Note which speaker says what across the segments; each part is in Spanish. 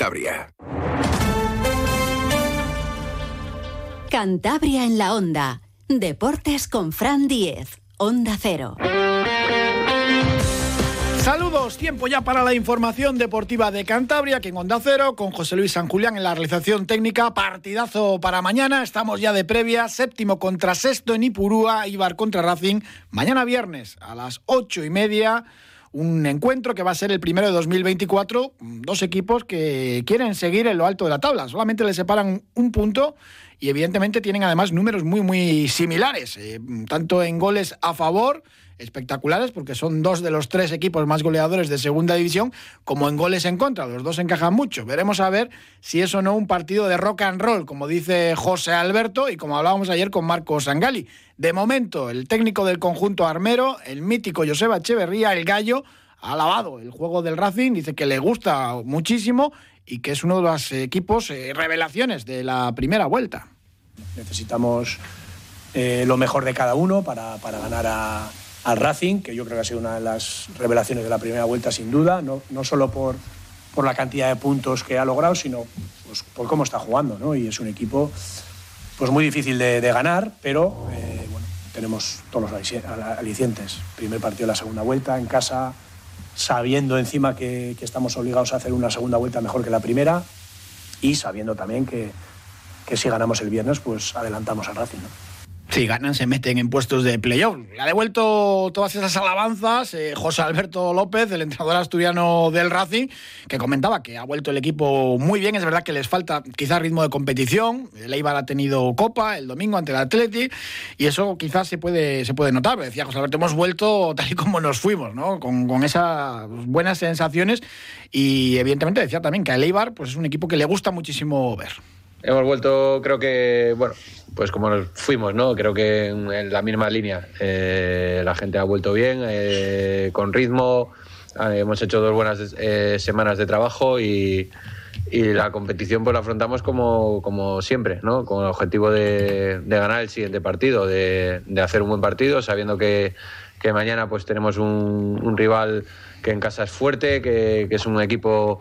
Speaker 1: Cantabria.
Speaker 2: Cantabria en la onda. Deportes con Fran Diez. Onda Cero.
Speaker 3: Saludos, tiempo ya para la información deportiva de Cantabria, que en Onda Cero, con José Luis San Julián en la realización técnica, partidazo para mañana, estamos ya de previa, séptimo contra sexto en Ipurúa, Ibar contra Racing, mañana viernes a las ocho y media, un encuentro que va a ser el primero de 2024, dos equipos que quieren seguir en lo alto de la tabla, solamente le separan un punto y evidentemente tienen además números muy muy similares, eh, tanto en goles a favor, espectaculares porque son dos de los tres equipos más goleadores de segunda división, como en goles en contra. Los dos encajan mucho. Veremos a ver si es o no un partido de rock and roll, como dice José Alberto y como hablábamos ayer con Marco Sangali. De momento, el técnico del conjunto armero, el mítico Joseba Echeverría, el gallo, ha alabado el juego del Racing, dice que le gusta muchísimo y que es uno de los equipos eh, revelaciones de la primera vuelta.
Speaker 4: Necesitamos eh, lo mejor de cada uno para, para ganar a, al Racing, que yo creo que ha sido una de las revelaciones de la primera vuelta sin duda, no, no solo por, por la cantidad de puntos que ha logrado, sino pues, por cómo está jugando. ¿no? Y es un equipo pues, muy difícil de, ganar, pero eh, bueno, tenemos todos los alicientes. Primer partido de la segunda vuelta en casa, sabiendo encima que, estamos obligados a hacer una segunda vuelta mejor que la primera y sabiendo también que, que si ganamos el viernes, pues adelantamos al Racing.
Speaker 3: Si ganan, se meten en puestos de playoff. Le ha devuelto todas esas alabanzas eh, José Alberto López, el entrenador asturiano del Racing, que comentaba que ha vuelto el equipo muy bien. Es verdad que les falta quizás ritmo de competición. El Eibar ha tenido Copa el domingo ante el Athletic y eso quizás se puede, se puede notar. Decía José Alberto, hemos vuelto tal y como nos fuimos, ¿no? con, con esas buenas sensaciones y evidentemente decía también que el Eibar pues, es un equipo que le gusta muchísimo ver.
Speaker 5: Hemos vuelto, creo que, bueno, pues como nos fuimos, ¿no? Creo que en la misma línea. Eh, la gente ha vuelto bien, eh, con ritmo. Eh, hemos hecho dos buenas eh, semanas de trabajo y, y, la competición pues la afrontamos como, como siempre, ¿no? Con el objetivo de, de ganar el siguiente partido, de, de, hacer un buen partido, sabiendo que, que mañana pues tenemos un, un, rival que en casa es fuerte, que, que es un equipo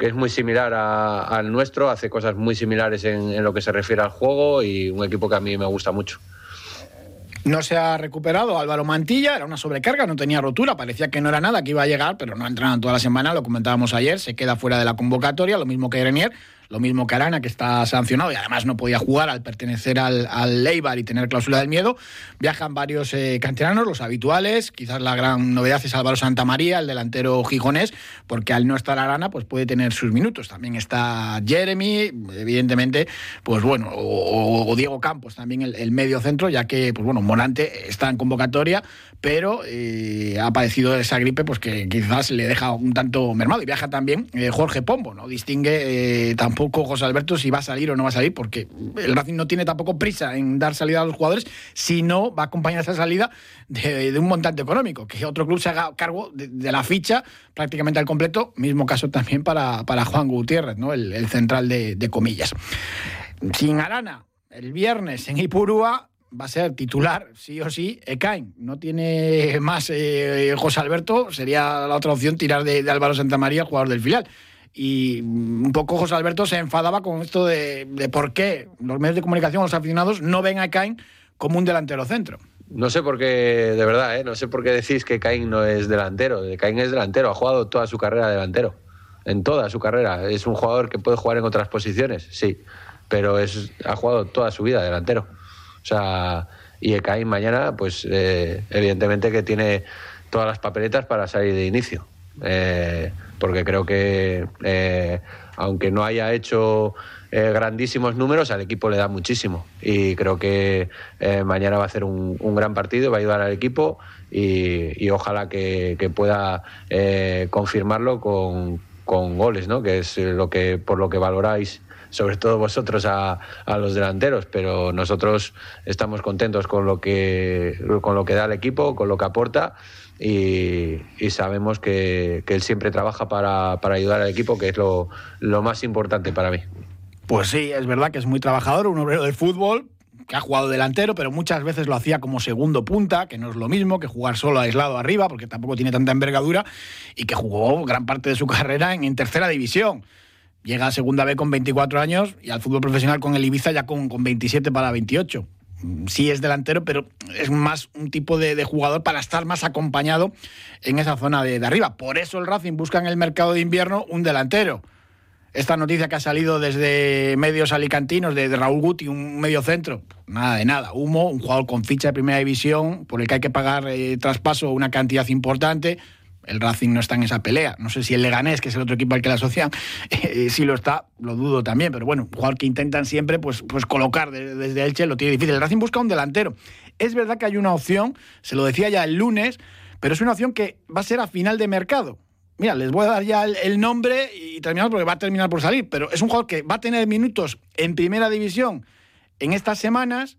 Speaker 5: que es muy similar al nuestro, hace cosas muy similares en, lo que se refiere al juego y un equipo que a mí me gusta mucho.
Speaker 3: No se ha recuperado Álvaro Mantilla, era una sobrecarga, no tenía rotura, parecía que no era nada, que iba a llegar, pero no ha toda la semana, lo comentábamos ayer, se queda fuera de la convocatoria, lo mismo que Grenier, lo mismo que Arana, que está sancionado y además no podía jugar al pertenecer al, Leibar y tener cláusula del miedo. Viajan varios eh, canteranos, los habituales. Quizás la gran novedad es Álvaro Santamaría, el delantero gijonés, porque al no estar Arana, pues puede tener sus minutos. También está Jeremy, evidentemente, pues bueno, o, o Diego Campos, también el, el, medio centro, ya que, pues bueno, Morante está en convocatoria, pero eh, ha padecido esa gripe, pues que quizás le deja un tanto mermado. Y viaja también eh, Jorge Pombo, ¿no? Distingue tampoco tampoco José Alberto si va a salir o no va a salir, porque el Racing no tiene tampoco prisa en dar salida a los jugadores, si no va a acompañar esa salida de, un montante económico, que otro club se haga cargo de, la ficha prácticamente al completo, mismo caso también para, para Juan Gutiérrez, ¿no? el, central de, de comillas. Sin Arana, el viernes en Ipurúa, va a ser titular, sí o sí, Ekain. No tiene más eh, José Alberto, sería la otra opción tirar de, de Álvaro Santamaría, jugador del filial y un poco José Alberto se enfadaba con esto de, de, por qué los medios de comunicación, los aficionados, no ven a Cain como un delantero centro.
Speaker 5: No sé por qué, de verdad, ¿eh? no sé por qué decís que Cain no es delantero. Cain es delantero, ha jugado toda su carrera delantero, en toda su carrera. Es un jugador que puede jugar en otras posiciones, sí, pero es, ha jugado toda su vida delantero. O sea, y Cain mañana, pues eh, evidentemente que tiene todas las papeletas para salir de inicio. Eh, porque creo que eh, aunque no haya hecho eh, grandísimos números, al equipo le da muchísimo. Y creo que eh, mañana va a hacer un, un, gran partido, va a ayudar al equipo y, ojalá que, que pueda eh, confirmarlo con, con, goles, ¿no? que es lo que, por lo que valoráis sobre todo vosotros a, a, los delanteros, pero nosotros estamos contentos con lo que con lo que da el equipo, con lo que aporta y, sabemos que, que, él siempre trabaja para, para, ayudar al equipo, que es lo, lo más importante para mí.
Speaker 3: Pues sí, es verdad que es muy trabajador, un obrero del fútbol, que ha jugado delantero, pero muchas veces lo hacía como segundo punta, que no es lo mismo que jugar solo aislado arriba, porque tampoco tiene tanta envergadura, y que jugó gran parte de su carrera en, en tercera división. llega a segunda B con 24 años y al fútbol profesional con el Ibiza ya con, con 27 para 28. Sí es delantero, pero es más un tipo de, jugador para estar más acompañado en esa zona de, arriba. Por eso el Racing busca en el mercado de invierno un delantero. Esta noticia que ha salido desde medios alicantinos de, Raúl Guti, un medio centro, nada de nada. Humo, un jugador con ficha de primera división, por el que hay que pagar eh, traspaso una cantidad importante el Racing no está en esa pelea. No sé si el Leganés, que es el otro equipo al que la asocian, eh, si lo está, lo dudo también. Pero bueno, un jugador que intentan siempre pues, pues colocar desde Elche lo tiene difícil. El Racing busca un delantero. Es verdad que hay una opción, se lo decía ya el lunes, pero es una opción que va a ser a final de mercado. Mira, les voy a dar ya el, nombre y terminamos porque va a terminar por salir, pero es un jugador que va a tener minutos en primera división en estas semanas,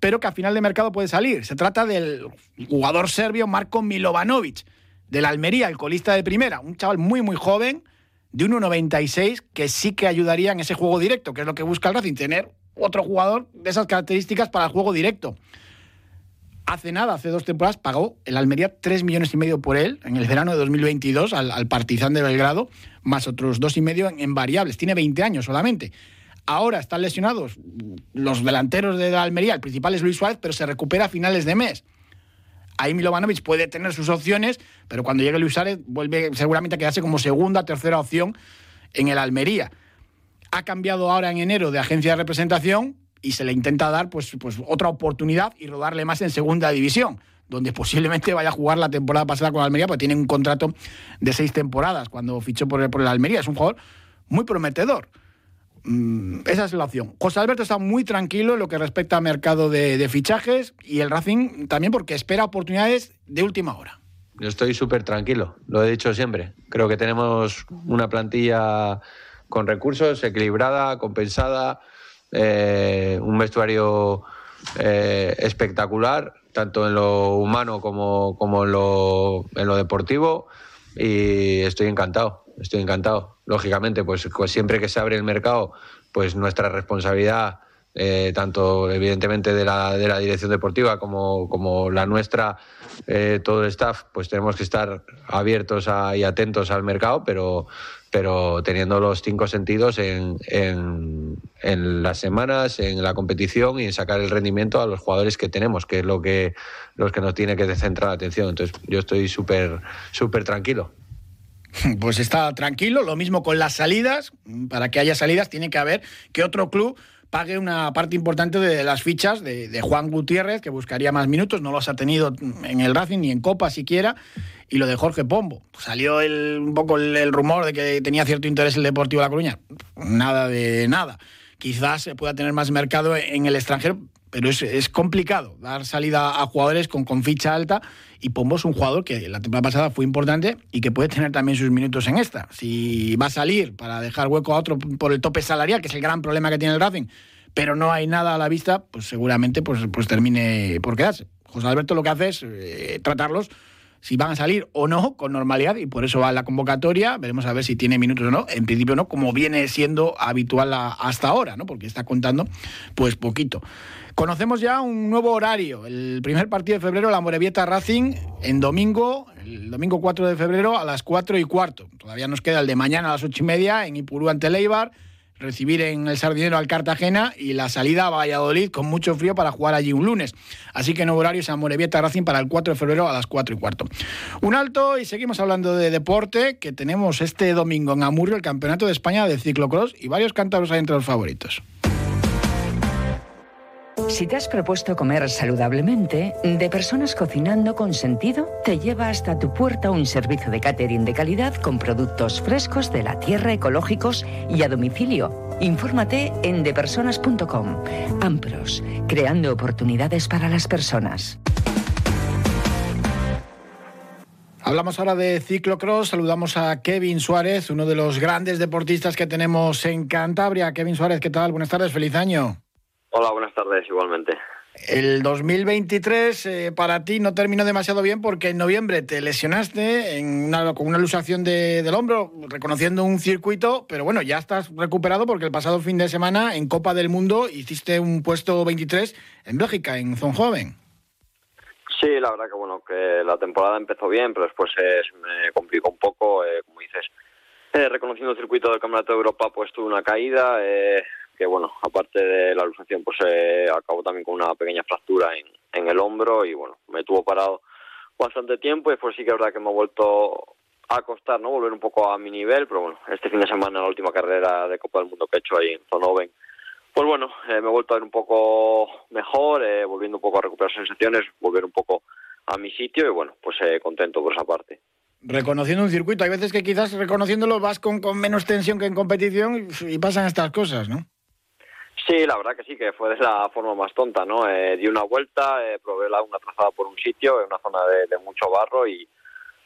Speaker 3: pero que a final de mercado puede salir. Se trata del jugador serbio Marko Milovanovic del Almería, el colista de primera, un chaval muy, muy joven, de 1,96, que sí que ayudaría en ese juego directo, que es lo que busca el Racing, tener otro jugador de esas características para el juego directo. Hace nada, hace dos temporadas, pagó el Almería 3 millones y medio por él en el verano de 2022 al, Partizan de Belgrado, más otros dos y medio en, variables. Tiene 20 años solamente. Ahora están lesionados los delanteros de la Almería, el principal es Luis Suárez, pero se recupera a finales de mes ahí Milovanovic puede tener sus opciones, pero cuando llegue Luis Suárez vuelve seguramente a quedarse como segunda, tercera opción en el Almería. Ha cambiado ahora en enero de agencia de representación y se le intenta dar pues, pues otra oportunidad y rodarle más en segunda división, donde posiblemente vaya a jugar la temporada pasada con el Almería, porque tiene un contrato de seis temporadas cuando fichó por por el Almería. Es un jugador muy prometedor. Mm, esa es la opción. José Alberto está muy tranquilo en lo que respecta al mercado de, fichajes y el Racing también porque espera oportunidades de última hora.
Speaker 5: Yo estoy súper tranquilo, lo he dicho siempre. Creo que tenemos una plantilla con recursos, equilibrada, compensada, eh, un vestuario eh, espectacular, tanto en lo humano como, como en, lo, en lo deportivo, y estoy encantado, estoy encantado lógicamente, pues, pues, siempre que se abre el mercado, pues nuestra responsabilidad, eh, tanto evidentemente de la, de la dirección deportiva como, como la nuestra, eh, todo el staff, pues tenemos que estar abiertos y atentos al mercado, pero, pero teniendo los cinco sentidos en, en, en, las semanas, en la competición y en sacar el rendimiento a los jugadores que tenemos, que es lo que, los que nos tiene que centrar la atención. Entonces yo estoy súper súper tranquilo.
Speaker 3: Pues está tranquilo, lo mismo con las salidas, para que haya salidas tiene que haber que otro club pague una parte importante de las fichas de, Juan Gutiérrez, que buscaría más minutos, no los ha tenido en el Racing ni en Copa siquiera, y lo de Jorge Pombo. Salió un poco el, rumor de que tenía cierto interés el Deportivo de La Coruña. Nada de nada. Quizás se pueda tener más mercado en el extranjero, pero es, complicado dar salida a jugadores con, con ficha alta y Pombo es un jugador que la temporada pasada fue importante y que puede tener también sus minutos en esta. Si va a salir para dejar hueco a otro por el tope salarial, que es el gran problema que tiene el Racing, pero no hay nada a la vista, pues seguramente pues, pues termine por quedarse. José Alberto lo que hace es eh, tratarlos si van a salir o no con normalidad y por eso va la convocatoria. Veremos a ver si tiene minutos o no. En principio no, como viene siendo habitual hasta ahora, ¿no? Porque está contando pues poquito. Conocemos ya un nuevo horario. El primer partido de febrero, la Morevieta Racing, en domingo, el domingo 4 de febrero a las 4 y cuarto. Todavía nos queda el de mañana a las 8 y media en Ipurú ante Leibar, recibir en el Sardinero al Cartagena y la salida a Valladolid con mucho frío para jugar allí un lunes. Así que nuevo horario es a Morevieta Racing para el 4 de febrero a las 4 y cuarto. Un alto y seguimos hablando de deporte, que tenemos este domingo en Amurrio el Campeonato de España de ciclocross y varios cántabros hay entre los favoritos.
Speaker 1: Si te has propuesto comer saludablemente, De Personas Cocinando con Sentido te lleva hasta tu puerta un servicio de catering de calidad con productos frescos de la tierra, ecológicos y a domicilio. Infórmate en depersonas.com. Ampros, creando oportunidades para las personas.
Speaker 3: Hablamos ahora de ciclocross, saludamos a Kevin Suárez, uno de los grandes deportistas que tenemos en Cantabria. Kevin Suárez, ¿qué tal? Buenas tardes, feliz año.
Speaker 6: Hola, buenas tardes, igualmente.
Speaker 3: El 2023 eh, para ti no terminó demasiado bien porque en noviembre te lesionaste en con una luxación del hombro, reconociendo un circuito, pero bueno, ya estás recuperado porque el pasado fin de semana en Copa del Mundo hiciste un puesto 23 en Bélgica, en Zonhoven.
Speaker 6: Sí, la verdad que bueno, que la temporada empezó bien, pero después se me complicó un poco, eh, como dices, Eh, reconociendo el circuito del Campeonato de Europa, pues tuve una caída, eh, bueno, aparte de la luxación, pues eh, acabó también con una pequeña fractura en, en el hombro y bueno, me tuvo parado bastante tiempo y pues sí que es verdad que me ha vuelto a costar, ¿no? Volver un poco a mi nivel, pero bueno, este fin de semana, la última carrera de Copa del Mundo que he hecho ahí en Zonoven, pues bueno, eh, me he vuelto a ver un poco mejor, eh, volviendo un poco a recuperar sensaciones, volver un poco a mi sitio y bueno, pues eh, contento por esa parte.
Speaker 3: Reconociendo un circuito, hay veces que quizás reconociéndolo vas con, con menos tensión que en competición y pasan estas cosas, ¿no?
Speaker 6: Sí, la verdad que sí, que fue de la forma más tonta, ¿no? Eh, di una vuelta, eh, probé la, una trazada por un sitio, en una zona de, mucho barro y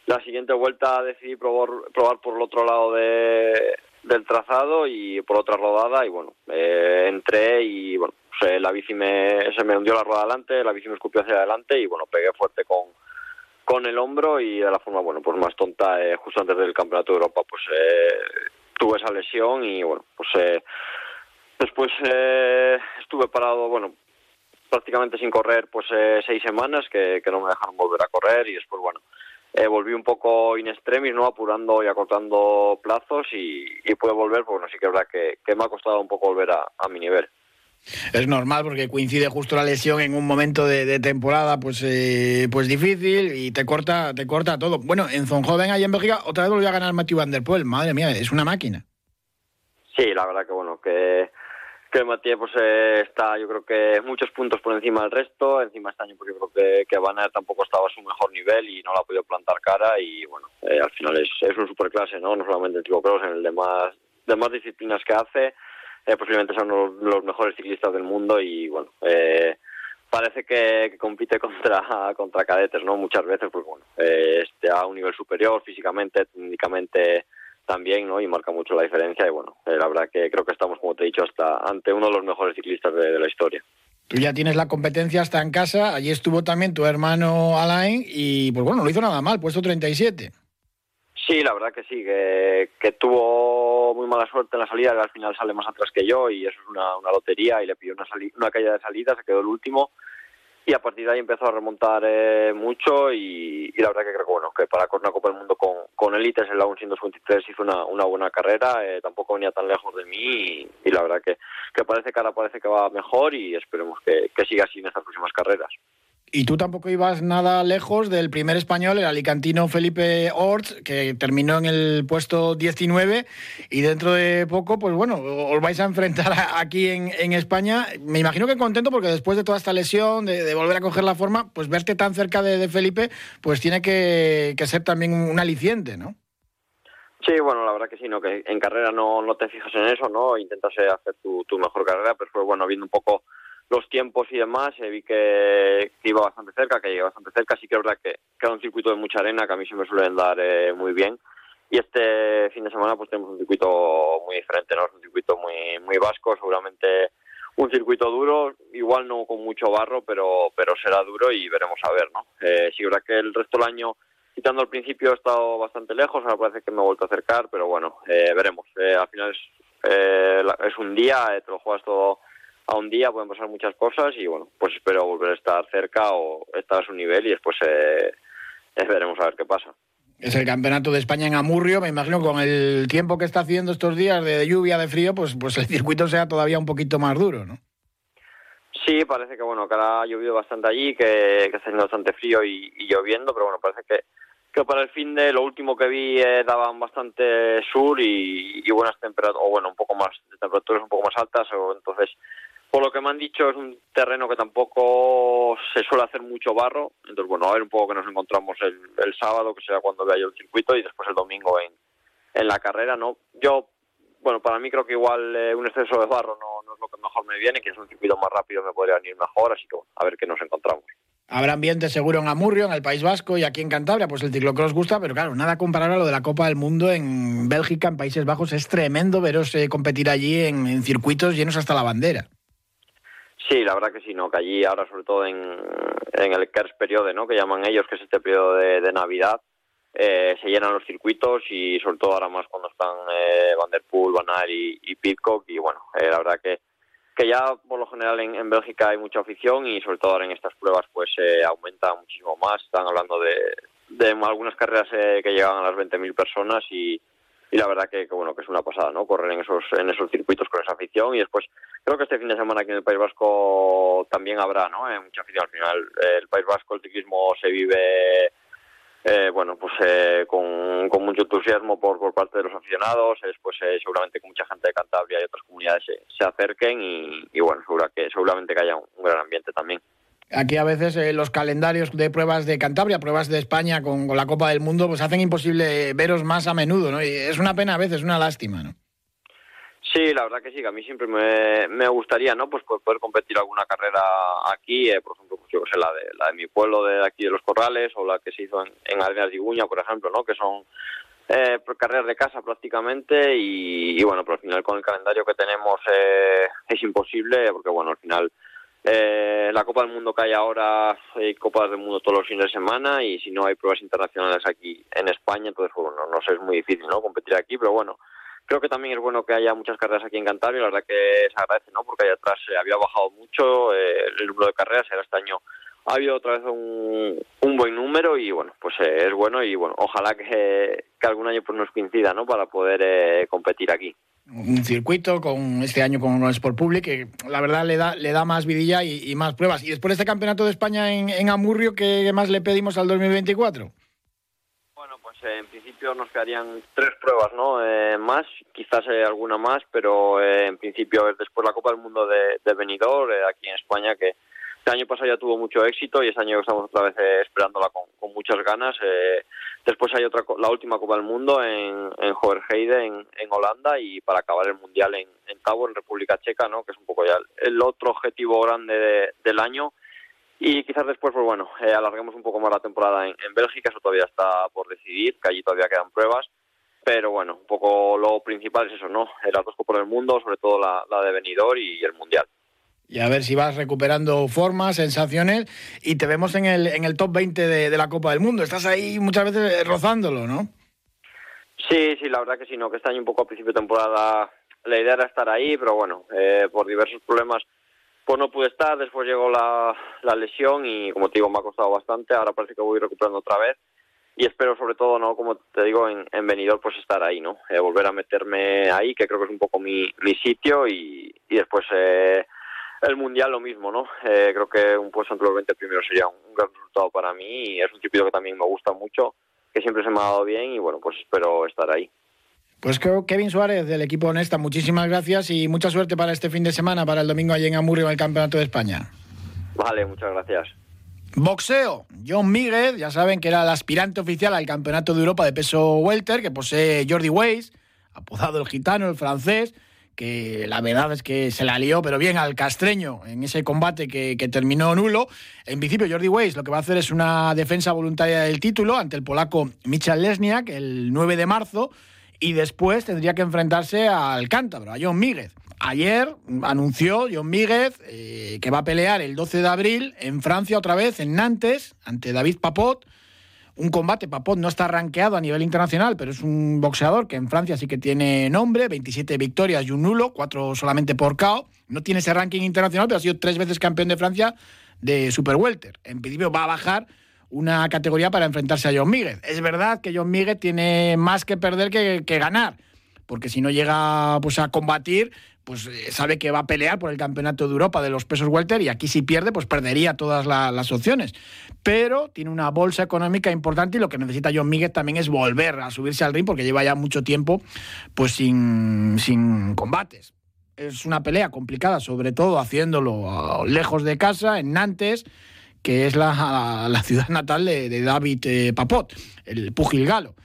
Speaker 6: la siguiente vuelta decidí probar, probar por el otro lado de, del trazado y por otra rodada y bueno, eh, entré y bueno, pues, la bici me, se me hundió la rueda adelante, la bici me escupió hacia adelante y bueno, pegué fuerte con, con el hombro y de la forma, bueno, pues más tonta, eh, justo antes del Campeonato de Europa, pues eh, tuve esa lesión y bueno, pues eh, después eh, estuve parado, bueno, prácticamente sin correr, pues eh, seis semanas que, que no me dejaron volver a correr y después, bueno, eh, volví un poco in extremis, ¿no? Apurando y acortando plazos y, y pude volver, porque bueno, sí que es verdad que, que me ha costado un poco volver a, a mi nivel.
Speaker 3: Es normal porque coincide justo la lesión en un momento de, de temporada pues eh, pues difícil y te corta te corta todo. Bueno, en Zonhoven allá en Bélgica otra vez volvió a ganar Mathieu Van Der Poel. Madre mía, es una máquina.
Speaker 6: Sí, la verdad que bueno, que que Matías pues eh, está yo creo que muchos puntos por encima del resto. Encima este año porque yo creo que, que Van Aert tampoco estaba a su mejor nivel y no la ha podido plantar cara. Y bueno eh, al final es, es un superclase no no solamente en ciclocross en el demás demás disciplinas que hace. Eh, posiblemente son los, los, mejores ciclistas del mundo y bueno eh, parece que, compite contra contra cadetes no muchas veces porque bueno eh, esté a un nivel superior físicamente técnicamente también, ¿no? Y marca mucho la diferencia y bueno, eh, la verdad que creo que estamos, como te he dicho, hasta ante uno de los mejores ciclistas de, de la historia.
Speaker 3: Tú ya tienes la competencia hasta en casa, allí estuvo también tu hermano Alain y pues bueno, no hizo nada mal, puesto 37.
Speaker 6: Sí, la verdad que sí, que, que tuvo muy mala suerte en la salida, que al final sale más atrás que yo y eso es una, una lotería y le pidió una, una caída de salida, se quedó el último y a partir de ahí empezó a remontar eh, mucho y, la verdad que creo que bueno que para una Copa del Mundo con, con élites en la 123 hizo una, una buena carrera, eh, tampoco venía tan lejos de mí y, y, la verdad que, que parece que ahora parece que va mejor y esperemos que, que siga así en estas próximas carreras.
Speaker 3: Y tú tampoco ibas nada lejos del primer español, el alicantino Felipe Orts, que terminó en el puesto 19 y dentro de poco, pues bueno, os vais a enfrentar aquí en, España. Me imagino que contento porque después de toda esta lesión, de, volver a coger la forma, pues verte tan cerca de, Felipe, pues tiene que, ser también un aliciente, ¿no?
Speaker 6: Sí, bueno, la verdad que sí, ¿no? que en carrera no, no te fijas en eso, ¿no? Intentas hacer tu, mejor carrera, pero fue bueno, viendo un poco los tiempos y demás, eh, vi que, iba bastante cerca, que llegaba bastante cerca, sí que es verdad que, que era un circuito de mucha arena, que a mí se me suelen dar eh, muy bien, y este fin de semana pues tenemos un circuito muy diferente, ¿no? Es un circuito muy, muy vasco, seguramente un circuito duro, igual no con mucho barro, pero, pero será duro y veremos a ver, ¿no? Eh, sí, verdad que el resto del año, quitando al principio, he estado bastante lejos, ahora parece que me he vuelto a acercar, pero bueno, eh, veremos. Eh, al final es, es un día, te lo juegas todo a un día pueden pasar muchas cosas y bueno, pues espero volver a estar cerca o estar a su nivel y después eh, veremos a ver qué pasa.
Speaker 3: Es el campeonato de España en Amurrio, me imagino con el tiempo que está haciendo estos días de lluvia, de frío, pues, pues el circuito sea todavía un poquito más duro, ¿no?
Speaker 6: Sí, parece que bueno, que ahora ha llovido bastante allí, que, que está haciendo bastante frío y, y, lloviendo, pero bueno, parece que, que para el fin de lo último que vi eh, daban bastante sur y, y buenas temperaturas, o bueno, un poco más de temperaturas un poco más altas, o entonces por lo que me han dicho es un terreno que tampoco se suele hacer mucho barro, entonces bueno, a ver un poco que nos encontramos el, el sábado, que será cuando vea yo el circuito, y después el domingo en, la carrera, ¿no? Yo, bueno, para mí creo que igual eh, un exceso de barro no, es lo que mejor me viene, que es un circuito más rápido me podría venir mejor, así que a ver qué nos encontramos.
Speaker 3: Habrá ambiente seguro en Amurrio, en el País Vasco y aquí en Cantabria, pues el ciclocross gusta, pero claro, nada comparado a lo de la Copa del Mundo en Bélgica, en Países Bajos, es tremendo veros eh, competir allí en circuitos llenos hasta la bandera.
Speaker 6: Sí, la verdad que sí, ¿no? Que allí ahora, sobre todo en, en el KERS periodo, ¿no? Que llaman ellos, que es este periodo de, Navidad, eh, se llenan los circuitos y sobre todo ahora más cuando están eh, Van Der Poel, Van y, y Pitcock y bueno, eh, la verdad que que ya por lo general en, en, Bélgica hay mucha afición y sobre todo ahora en estas pruebas pues eh, aumenta muchísimo más. Están hablando de, de algunas carreras eh, que llegan a las 20.000 personas y, y la verdad que, bueno que es una pasada no correr en esos en esos circuitos con esa afición y después creo que este fin de semana aquí en el País Vasco también habrá no eh, mucha afición. Al final el País Vasco el ciclismo se vive eh, bueno, pues eh, con, con, mucho entusiasmo por, por parte de los aficionados, después eh, seguramente con mucha gente de Cantabria y otras comunidades se, se acerquen y, y, bueno, segura que, seguramente que haya un gran ambiente también.
Speaker 3: Aquí a veces eh, los calendarios de pruebas de Cantabria, pruebas de España con, con, la Copa del Mundo, pues hacen imposible veros más a menudo, ¿no? Y es una pena a veces, una lástima, ¿no?
Speaker 6: Sí, la verdad que sí, que a mí siempre me, me gustaría, ¿no? Pues poder competir alguna carrera aquí, eh, por ejemplo, pues yo sé, la de, la de mi pueblo, de aquí de Los Corrales, o la que se hizo en, en Arenas de por ejemplo, ¿no? Que son eh, carreras de casa prácticamente y, y, bueno, pero al final con el calendario que tenemos eh, es imposible, porque bueno, al final eh, la Copa del Mundo que hay ahora, hay Copas del Mundo todos los fines de semana y si no hay pruebas internacionales aquí en España, entonces bueno, no sé, es muy difícil, ¿no? Competir aquí, pero bueno, creo que también es bueno que haya muchas carreras aquí en Cantabria, la verdad que se agradece, ¿no? Porque allá atrás eh, había bajado mucho eh, el número de carreras, era este año ha habido otra vez un, un buen número y bueno, pues eh, es bueno y bueno, ojalá que, que algún año pues nos coincida, ¿no? Para poder eh, competir aquí.
Speaker 3: Un circuito con este año con el Sport Public que la verdad le da le da más vidilla y, más pruebas. Y después de este campeonato de España en, en Amurrio, ¿qué más le pedimos al 2024?
Speaker 6: Pues, en principio nos quedarían tres pruebas no eh, más quizás eh, alguna más pero eh, en principio es después la Copa del Mundo de, de Benidorm eh, aquí en España que este año pasado ya tuvo mucho éxito y este año estamos otra vez esperándola con, muchas ganas después hay otra la última Copa del Mundo en, en Hoverheide en, Holanda y para acabar el mundial en, en en República Checa no que es un poco ya el, otro objetivo grande de, del año y quizás después, pues bueno, eh, alarguemos un poco más la temporada en, en, Bélgica, eso todavía está por decidir, que allí todavía quedan pruebas, pero bueno, un poco lo principal es eso, ¿no? Las dos Copas del Mundo, sobre todo la, la de Benidorm y el Mundial.
Speaker 3: Y a ver si vas recuperando formas, sensaciones, y te vemos en el, en el top 20 de, de la Copa del Mundo. Estás ahí muchas veces rozándolo, ¿no?
Speaker 6: Sí, sí, la verdad que sí, no, que este año un poco a principio de temporada la idea era estar ahí, pero bueno, eh, por diversos problemas pues no pude estar, después llegó la, la lesión y como te digo me ha costado bastante, ahora parece que voy recuperando otra vez y espero sobre todo, no como te digo, en, en Benidorm pues estar ahí, ¿no? Eh, volver a meterme ahí, que creo que es un poco mi, mi sitio y, y después eh, el Mundial lo mismo, ¿no? Eh, creo que un puesto entre los 20 primeros sería un, un gran resultado para mí y es un circuito que también me gusta mucho, que siempre se me ha dado bien y bueno, pues espero estar ahí.
Speaker 3: Pues Kevin Suárez del equipo Honesta, muchísimas gracias y mucha suerte para este fin de semana, para el domingo allí en Amurrio, en el Campeonato de España.
Speaker 6: Vale, muchas gracias.
Speaker 3: Boxeo. John Míguez, ya saben que era el aspirante oficial al Campeonato de Europa de peso welter, que posee Jordi Weiss, apodado el gitano, el francés, que la verdad es que se la lió, pero bien al castreño en ese combate que, terminó nulo. En principio, Jordi Weiss lo que va a hacer es una defensa voluntaria del título ante el polaco Michal Lesniak el 9 de marzo y después tendría que enfrentarse al cántabro, a John Míguez. Ayer anunció John Míguez eh, que va a pelear el 12 de abril en Francia otra vez, en Nantes, ante David Papot. Un combate, Papot no está rankeado a nivel internacional, pero es un boxeador que en Francia sí que tiene nombre, 27 victorias y un nulo, cuatro solamente por KO. No tiene ese ranking internacional, pero ha sido tres veces campeón de Francia de Super Welter. En principio va a bajar una categoría para enfrentarse a John Míguez. Es verdad que John Míguez tiene más que perder que ganar, porque si no llega pues, a combatir, pues eh, sabe que va a pelear por el campeonato de Europa de los pesos welter y aquí si pierde, pues perdería todas la, las opciones. Pero tiene una bolsa económica importante y lo que necesita John Míguez también es volver a subirse al ring porque lleva ya mucho tiempo pues sin, sin combates. Es una pelea complicada, sobre todo haciéndolo lejos de casa, en Nantes, que es la, la ciudad natal de, de David eh, Papot, el pugil galo.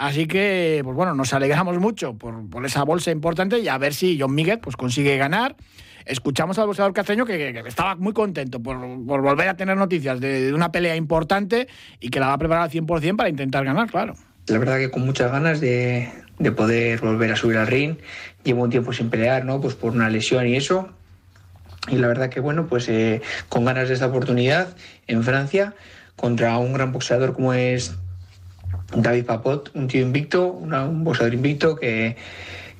Speaker 3: Así que, pues bueno, nos alegramos mucho por, esa bolsa importante y a ver si John Miguel pues, consigue ganar. Escuchamos al boxeador castreño que, estaba muy contento por, volver a tener noticias de, de, una pelea importante y que la va a preparar al 100% para intentar ganar, claro.
Speaker 7: La verdad que con muchas ganas de, de poder volver a subir al ring. Llevo un tiempo sin pelear, ¿no? Pues por una lesión y eso y la verdad que bueno, pues eh, con ganas de esta oportunidad en Francia contra un gran boxeador como es David Papot, un tío invicto, un boxeador invicto que,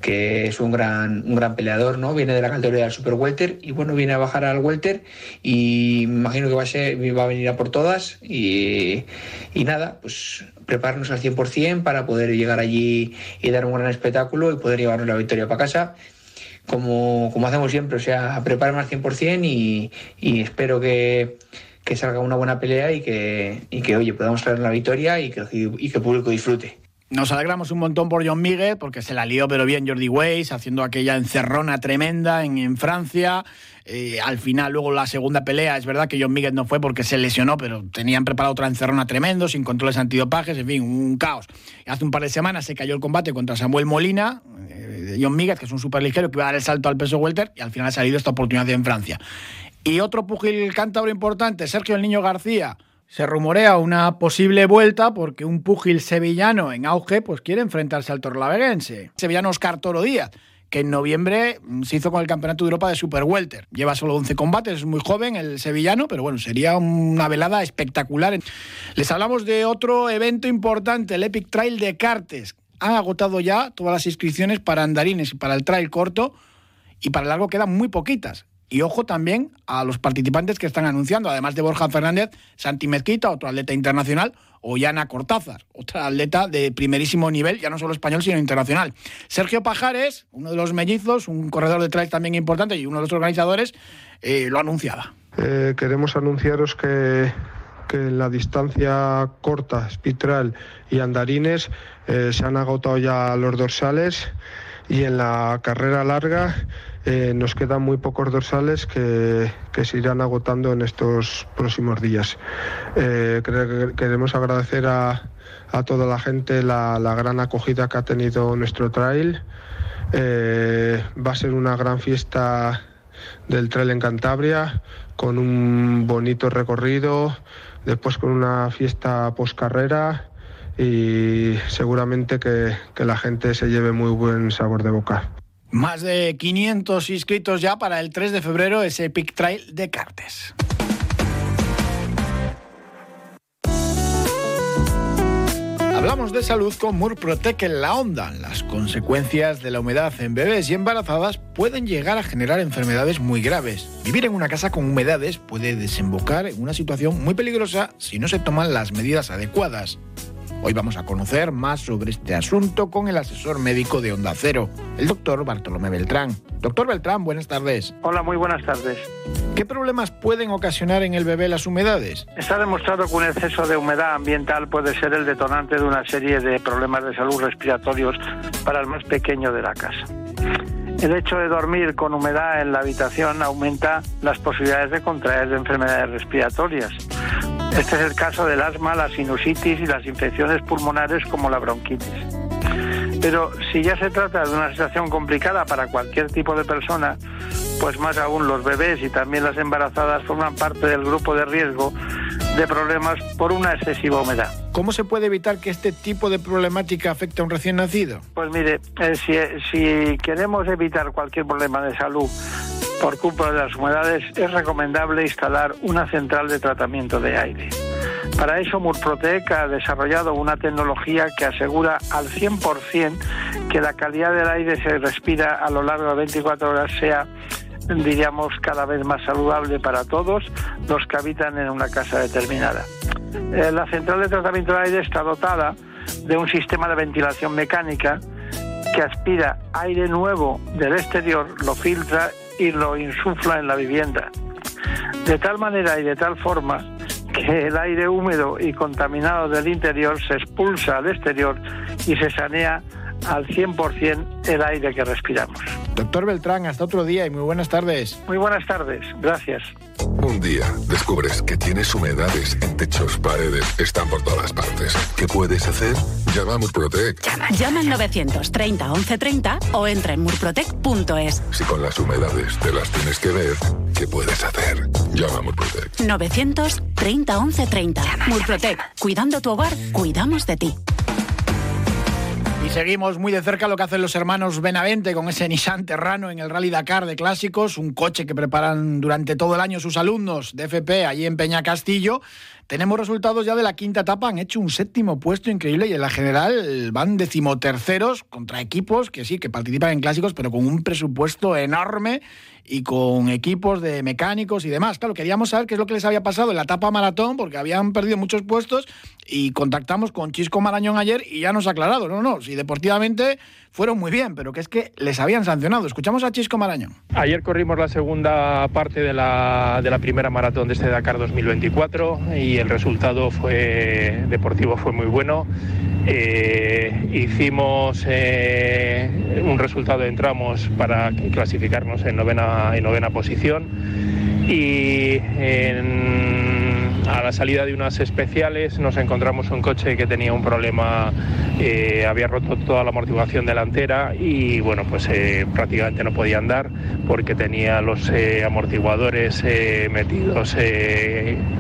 Speaker 7: que es un gran, un gran peleador, ¿no? Viene de la categoría del Super Welter y bueno, viene a bajar al Welter y me imagino que va a, ser, va a venir a por todas y, y nada, pues prepararnos al 100% para poder llegar allí y dar un gran espectáculo y poder llevarnos la victoria para casa. Como, como hacemos siempre, o sea, prepararme al 100% y, y espero que, que salga una buena pelea y que, y que oye, podamos traer la victoria y que, y que el público disfrute.
Speaker 3: Nos alegramos un montón por John Miguel, porque se la lió pero bien Jordi Weiss, haciendo aquella encerrona tremenda en, en Francia. Eh, al final, luego la segunda pelea, es verdad que John Miguel no fue porque se lesionó, pero tenían preparado otra encerrona tremendo, sin controles antidopajes, en fin, un caos. Hace un par de semanas se cayó el combate contra Samuel Molina, eh, John Miguel, que es un superligero que iba a dar el salto al peso welter, y al final ha salido esta oportunidad en Francia. Y otro pugil cántabro importante, Sergio el Niño García, se rumorea una posible vuelta porque un púgil sevillano en auge pues quiere enfrentarse al torlaveguense. Sevillano Oscar Toro Díaz, que en noviembre se hizo con el Campeonato de Europa de Super Welter. Lleva solo 11 combates, es muy joven el sevillano, pero bueno, sería una velada espectacular. Les hablamos de otro evento importante, el Epic Trail de Cartes. Han agotado ya todas las inscripciones para andarines y para el trail corto y para el largo quedan muy poquitas. Y ojo también a los participantes que están anunciando, además de Borja Fernández, Santi Mezquita, otro atleta internacional, o Yana Cortázar, otra atleta de primerísimo nivel, ya no solo español, sino internacional. Sergio Pajares, uno de los mellizos, un corredor de trail también importante y uno de los organizadores, eh, lo anunciaba.
Speaker 8: Eh, queremos anunciaros que, en la distancia corta, espitral y andarines eh, se han agotado ya los dorsales y en la carrera larga eh, nos quedan muy pocos dorsales que, que, se irán agotando en estos próximos días. Eh, queremos agradecer a, a, toda la gente la, la, gran acogida que ha tenido nuestro trail. Eh, va a ser una gran fiesta del trail en Cantabria con un bonito recorrido, después con una fiesta post carrera y seguramente que, la gente se lleve muy buen sabor de boca.
Speaker 3: Más de 500 inscritos ya para el 3 de febrero, ese Epic Trail de Cartes. Hablamos de salud con Murprotec en la onda. Las consecuencias de la humedad en bebés y embarazadas pueden llegar a generar enfermedades muy graves. Vivir en una casa con humedades puede desembocar en una situación muy peligrosa si no se toman las medidas adecuadas. Hoy vamos a conocer más sobre este asunto con el asesor médico de Onda Cero, el doctor Bartolomé Beltrán. Doctor Beltrán, buenas tardes.
Speaker 9: Hola, muy buenas tardes.
Speaker 3: ¿Qué problemas pueden ocasionar en el bebé las humedades?
Speaker 9: Está demostrado que un exceso de humedad ambiental puede ser el detonante de una serie de problemas de salud respiratorios para el más pequeño de la casa. El hecho de dormir con humedad en la habitación aumenta las posibilidades de contraer enfermedades respiratorias. Este es el caso del asma, la sinusitis y las infecciones pulmonares como la bronquitis. Pero si ya se trata de una situación complicada para cualquier tipo de persona, pues más aún los bebés y también las embarazadas forman parte del grupo de riesgo de problemas por una excesiva humedad.
Speaker 3: ¿Cómo se puede evitar que este tipo de problemática afecte a un recién nacido?
Speaker 9: Pues mire, eh, si, si queremos evitar cualquier problema de salud por culpa de las humedades, es recomendable instalar una central de tratamiento de aire. Para eso Murprotec ha desarrollado una tecnología que asegura al 100% que la calidad del aire se respira a lo largo de 24 horas sea diríamos cada vez más saludable para todos los que habitan en una casa determinada. Eh, la central de tratamiento de aire está dotada de un sistema de ventilación mecánica que aspira aire nuevo del exterior, lo filtra y lo insufla en la vivienda. De tal manera y de tal forma que el aire húmedo y contaminado del interior se expulsa al exterior y se sanea al 100% el aire que respiramos.
Speaker 3: Doctor Beltrán, hasta otro día y muy buenas tardes.
Speaker 9: Muy buenas tardes, gracias.
Speaker 10: Un día descubres que tienes humedades en techos, paredes, están por todas partes. ¿Qué puedes hacer? Llama a Murprotec.
Speaker 2: Llama, llama al 930 1130 o entra en murprotec.es.
Speaker 10: Si con las humedades te las tienes que ver, ¿qué puedes hacer? Llama a Murprotec.
Speaker 2: 930 1130. Murprotec. Cuidando tu hogar, cuidamos de ti.
Speaker 3: Seguimos muy de cerca lo que hacen los hermanos Benavente con ese Nissan Terrano en el Rally Dakar de clásicos, un coche que preparan durante todo el año sus alumnos de FP allí en Peña Castillo. Tenemos resultados ya de la quinta etapa, han hecho un séptimo puesto increíble y en la general van decimoterceros contra equipos que sí, que participan en clásicos, pero con un presupuesto enorme y con equipos de mecánicos y demás. Claro, queríamos saber qué es lo que les había pasado en la etapa maratón, porque habían perdido muchos puestos y contactamos con Chisco Marañón ayer y ya nos ha aclarado, no, no, si deportivamente fueron muy bien, pero que es que les habían sancionado. Escuchamos a Chisco Marañón.
Speaker 11: Ayer corrimos la segunda parte de la, de la primera maratón de este Dakar 2024 y el resultado fue deportivo fue muy bueno. Eh, hicimos eh, un resultado en tramos para clasificarnos en novena, en novena posición y a la salida de unas especiales nos encontramos un coche que tenía un problema, eh, había roto toda la amortiguación delantera y bueno, pues eh, prácticamente no podía andar porque tenía los eh, amortiguadores metidos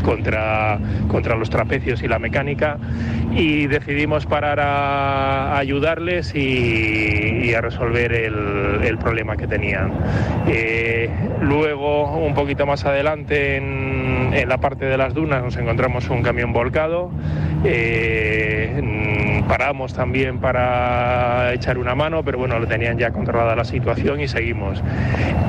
Speaker 11: contra, contra los trapecios y la mecánica y decidimos parar a, ayudarles y, a resolver el, problema que tenían. luego, un poquito más adelante, en, en la parte de las dunas, nos encontramos un camión volcado. Eh, paramos también para echar una mano, pero bueno, lo tenían ya controlada la situación y seguimos.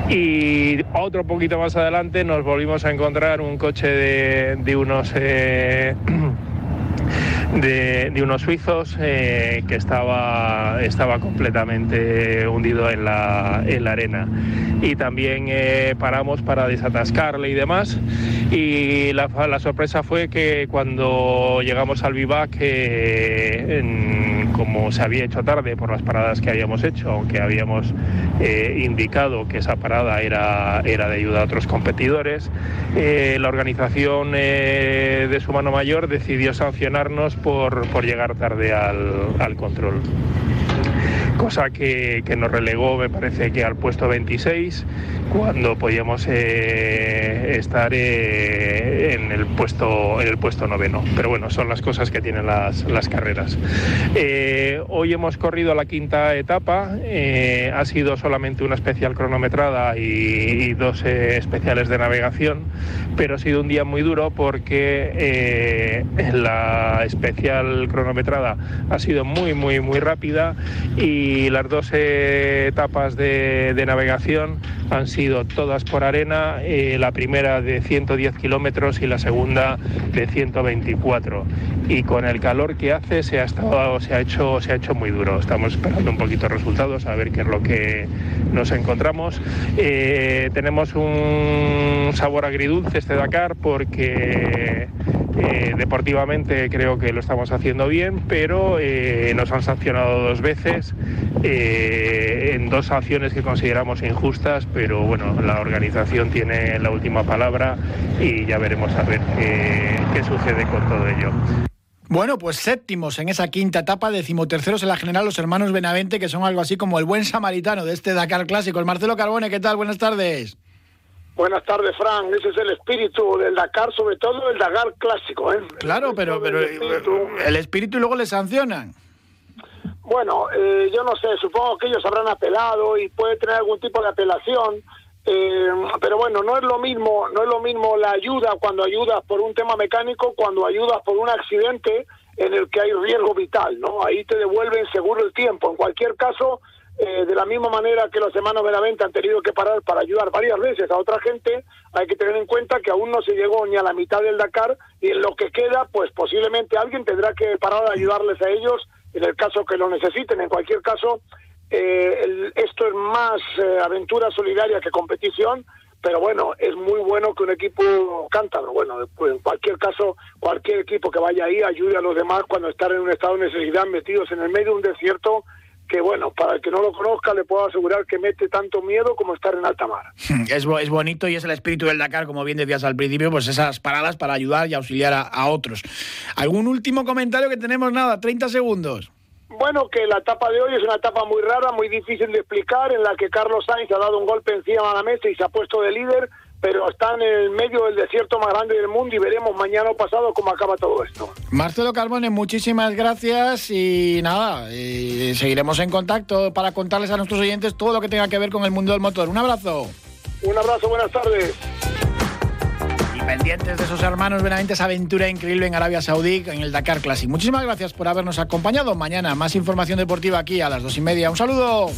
Speaker 11: Y otro poquito más adelante nos volvimos a encontrar un coche de, unos... Eh, de, unos suizos eh, que estaba, estaba completamente hundido en la, en la arena. Y también eh, paramos para desatascarle y demás. Y la, la, sorpresa fue que cuando llegamos al vivac, eh, como se había hecho tarde por las paradas que habíamos hecho, aunque habíamos indicado que esa parada era, era de ayuda a otros competidores, la organización de su mano mayor decidió sancionarnos por, por llegar tarde al, al control cosa que, que, nos relegó, me parece que al puesto 26, cuando podíamos eh, estar eh, en, el puesto, en el puesto noveno. Pero bueno, son las cosas que tienen las, las carreras. Eh, hoy hemos corrido la quinta etapa, ha sido solamente una especial cronometrada y, y dos especiales de navegación, pero ha sido un día muy duro porque la especial cronometrada ha sido muy, muy, muy rápida y las dos etapas de, de navegación han sido todas por arena, eh, la primera de 110 kilómetros y la segunda de 124. Y con el calor que hace se ha, estado, se ha, hecho, se ha hecho muy duro. Estamos esperando un poquito resultados, a ver qué es lo que nos encontramos. Eh, tenemos un sabor agridulce este Dakar porque eh, deportivamente creo que lo estamos haciendo bien, pero nos han sancionado dos veces en dos acciones que consideramos injustas, pero bueno, la organización tiene la última palabra y ya veremos a ver qué, sucede con todo ello.
Speaker 3: Bueno, pues séptimos en esa quinta etapa, decimoterceros en la general los hermanos Benavente, que son algo así como el buen samaritano de este Dakar clásico. El Marcelo Carbone, ¿qué tal? Buenas tardes.
Speaker 12: Buenas tardes, Fran. Ese es el espíritu del Dakar, sobre todo el Dakar clásico. ¿eh?
Speaker 3: Claro, pero, pero el espíritu y luego le sancionan.
Speaker 12: Bueno, eh, yo no sé, supongo que ellos habrán apelado y puede tener algún tipo de apelación, eh, pero bueno, no es lo mismo, no es lo mismo la ayuda cuando ayudas por un tema mecánico, cuando ayudas por un accidente en el que hay riesgo vital, ¿no? Ahí te devuelven seguro el tiempo. En cualquier caso, eh, de la misma manera que los hermanos Benavente han tenido que parar para ayudar varias veces a otra gente, hay que tener en cuenta que aún no se llegó ni a la mitad del Dakar y en lo que queda, pues posiblemente alguien tendrá que parar a ayudarles a ellos en el caso que lo necesiten. En cualquier caso, eh, esto es más eh, aventura solidaria que competición, pero bueno, es muy bueno que un equipo cántabro, bueno, en cualquier caso, cualquier equipo que vaya ahí ayude a los demás cuando están en un estado de necesidad, metidos en el medio de un desierto que bueno, para el que no lo conozca le puedo asegurar que mete tanto miedo como estar en alta mar.
Speaker 3: Es, es bonito y es el espíritu del Dakar, como bien decías al principio, pues esas paradas para ayudar y auxiliar a, otros. ¿Algún último comentario que tenemos? Nada, 30 segundos.
Speaker 12: Bueno, que la etapa de hoy es una etapa muy rara, muy difícil de explicar, en la que Carlos Sainz ha dado un golpe encima de la mesa y se ha puesto de líder, pero están en el medio del desierto más grande del mundo y veremos mañana o pasado cómo acaba todo esto.
Speaker 3: Marcelo Carbone, muchísimas gracias y nada, y seguiremos en contacto para contarles a nuestros oyentes todo lo que tenga que ver con el mundo del motor. Un abrazo.
Speaker 12: Un abrazo, buenas tardes.
Speaker 3: Y pendientes de esos hermanos Benaventes aventura increíble en Arabia Saudí en el Dakar Classic. Muchísimas gracias por habernos acompañado. Mañana más información deportiva aquí a las dos y media. Un saludo.